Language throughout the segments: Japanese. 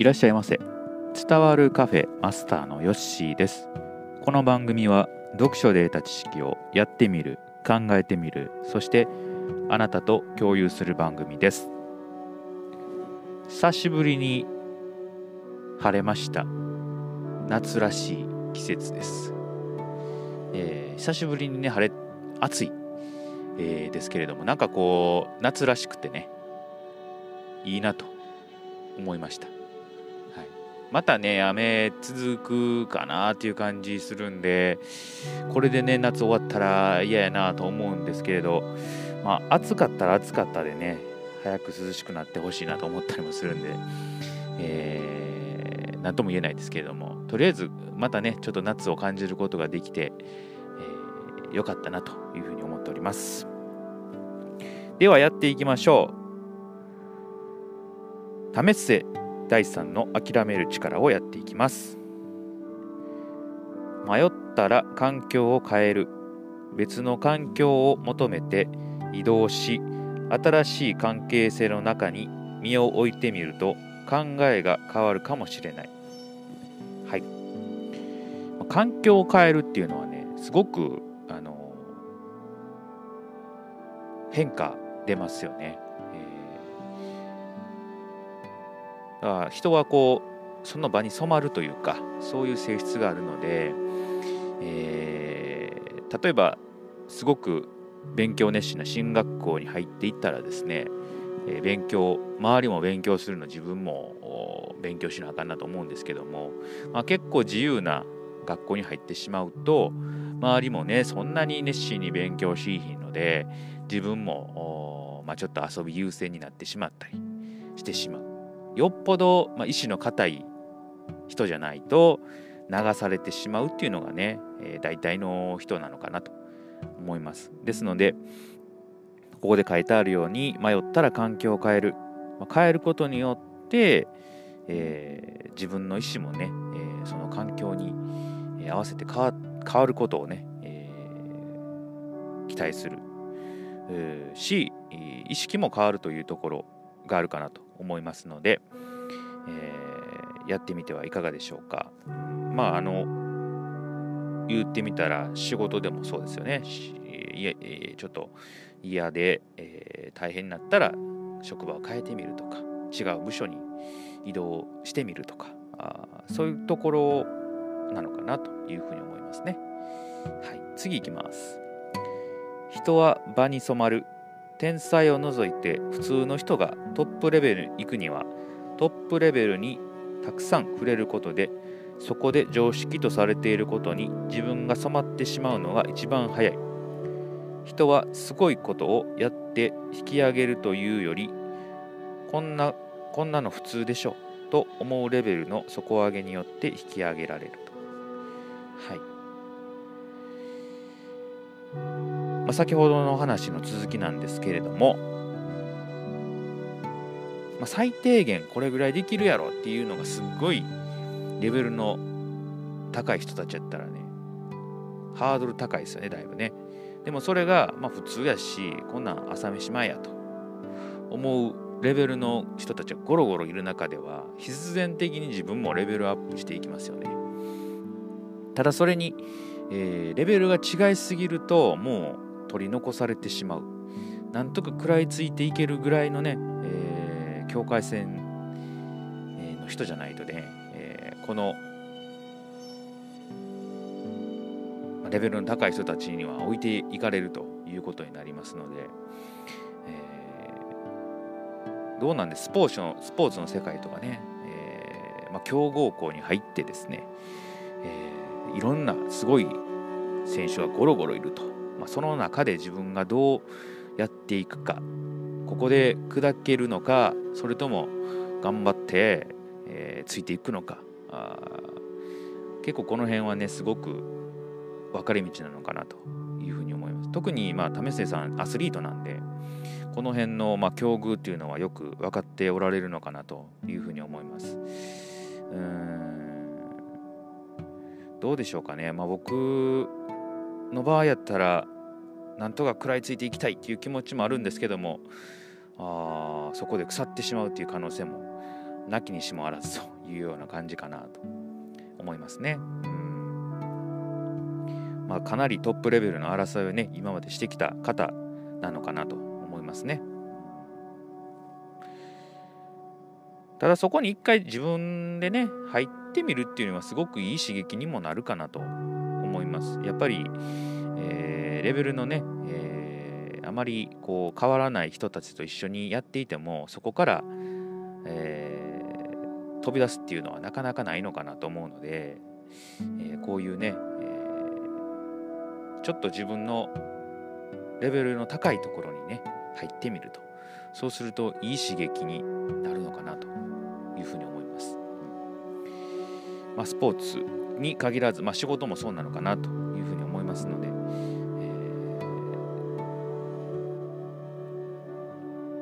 いらっしゃいませ。伝わるカフェマスターのヨッシーです。この番組は読書で得た知識をやってみる考えてみるそしてあなたと共有する番組です。久しぶりに晴れました。夏らしい季節です、えー、久しぶりにね晴れ暑い、えー、ですけれどもなんかこう夏らしくてねいいなと思いました、またね雨続くかなっていう感じするんでこれでね夏終わったら嫌やなと思うんですけれどまあ暑かったら暑かったでね早く涼しくなってほしいなと思ったりもするんで、えー、何とも言えないですけれどもとりあえずまたねちょっと夏を感じることができて、えー、よかったなというふうに思っております。ではやっていきましょう。試せ第3の諦める力をやっていきます迷ったら環境を変える別の環境を求めて移動し新しい関係性の中に身を置いてみると考えが変わるかもしれない。はい。環境を変えるっていうのはね、すごく、あの、変化出ますよね。えー、だから人はこう、その場に染まるというか、そういう性質があるので、えー、例えば、すごく勉強熱心な進学校に入っていったらですね、え勉強周りも勉強するの自分も勉強しなあかんなと思うんですけども、まあ、結構自由な学校に入ってしまうと周りもねそんなに熱心に勉強しいひんので自分も、まあ、ちょっと遊び優先になってしまったりしてしまう。よっぽど、まあ、意志の固い人じゃないと流されてしまうっていうのがね、えー、大体の人なのかなと思います。ですので、ここで書いてあるように、迷ったら環境を変える。まあ変えることによって、えー、自分の意思もね、えー、その環境に合わせて変わ変わることをね、えー、期待する、し、意識も変わるというところがあるかなと思いますので、えー、やってみてはいかがでしょうか。まあ、あの、言ってみたら仕事でもそうですよね。いえちょっと嫌で、えー、大変になったら職場を変えてみるとか違う部署に移動してみるとかあそういうところなのかなというふうに思いますね。はい、次いきます。人は場に染まる天才を除いて普通の人がトップレベルに行くにはトップレベルにたくさん触れることでそこで常識とされていることに自分が染まってしまうのが一番早い。人はすごいことをやって引き上げるというよりこんなこんなの普通でしょと思うレベルの底上げによって引き上げられると。はい。まあ、先ほどの話の続きなんですけれども、まあ、最低限これぐらいできるやろっていうのがすっごいレベルの高い人たちやったらね、ハードル高いですよね、だいぶね。でもそれが、まあ普通やし、こんなん朝飯前やと思うレベルの人たちがゴロゴロいる中では、必然的に自分もレベルアップしていきますよね。ただそれに、えー、レベルが違いすぎると、もう取り残されてしまう。なんとか食らいついていけるぐらいのね、えー、境界線の人じゃないとねえ、このレベルの高い人たちには置いていかれるということになりますので、えー、どうなんでスポーツのスポーツの世界とかね、えーまあ、強豪校に入ってですね、えー、いろんなすごい選手がゴロゴロいると、まあ、その中で自分がどうやっていくかここで砕けるのかそれとも頑張って、えー、ついていくのかあ結構この辺はねすごく分かれ道なのかなというふうに思います。特にまあ為末さんアスリートなんでこの辺のまあ境遇っていうのはよく分かっておられるのかなというふうに思います。うん。どうでしょうかね。まあ僕の場合やったらなんとか食らいついていきたいっていう気持ちもあるんですけどもあそこで腐ってしまうっていう可能性もなきにしもあらずというような感じかなと思いますね。うんまあ、かなりトップレベルの争いをね今までしてきた方なのかなと思いますね。ただそこに一回自分でね入ってみるっていうのはすごくいい刺激にもなるかなと思います。やっぱり、えー、レベルのね、えー、あまりこう変わらない人たちと一緒にやっていてもそこから、えー、飛び出すっていうのはなかなかないのかなと思うので、えこういうね、えちょっと自分のレベルの高いところにね入ってみるとそうするといい刺激になるのかなというふうに思います。まあ、スポーツに限らず、まあ、仕事もそうなのかなというふうに思いますので、え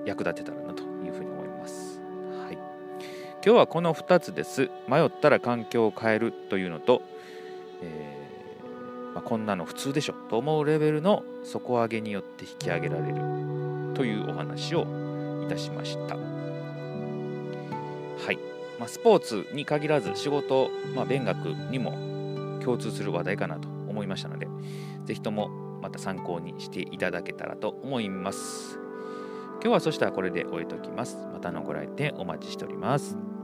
ー、役立てたらなというふうに思います。はい、今日はこの2つです。迷ったら環境を変えるというのと、えーまあ、こんなの普通でしょと思うレベルの底上げによって引き上げられるというお話をいたしました。はいまあ、スポーツに限らず仕事、まあ、勉学にも共通する話題かなと思いましたので是非ともまた参考にしていただけたらと思います。今日はそしたらこれで終えておきます。またのご来店お待ちしております。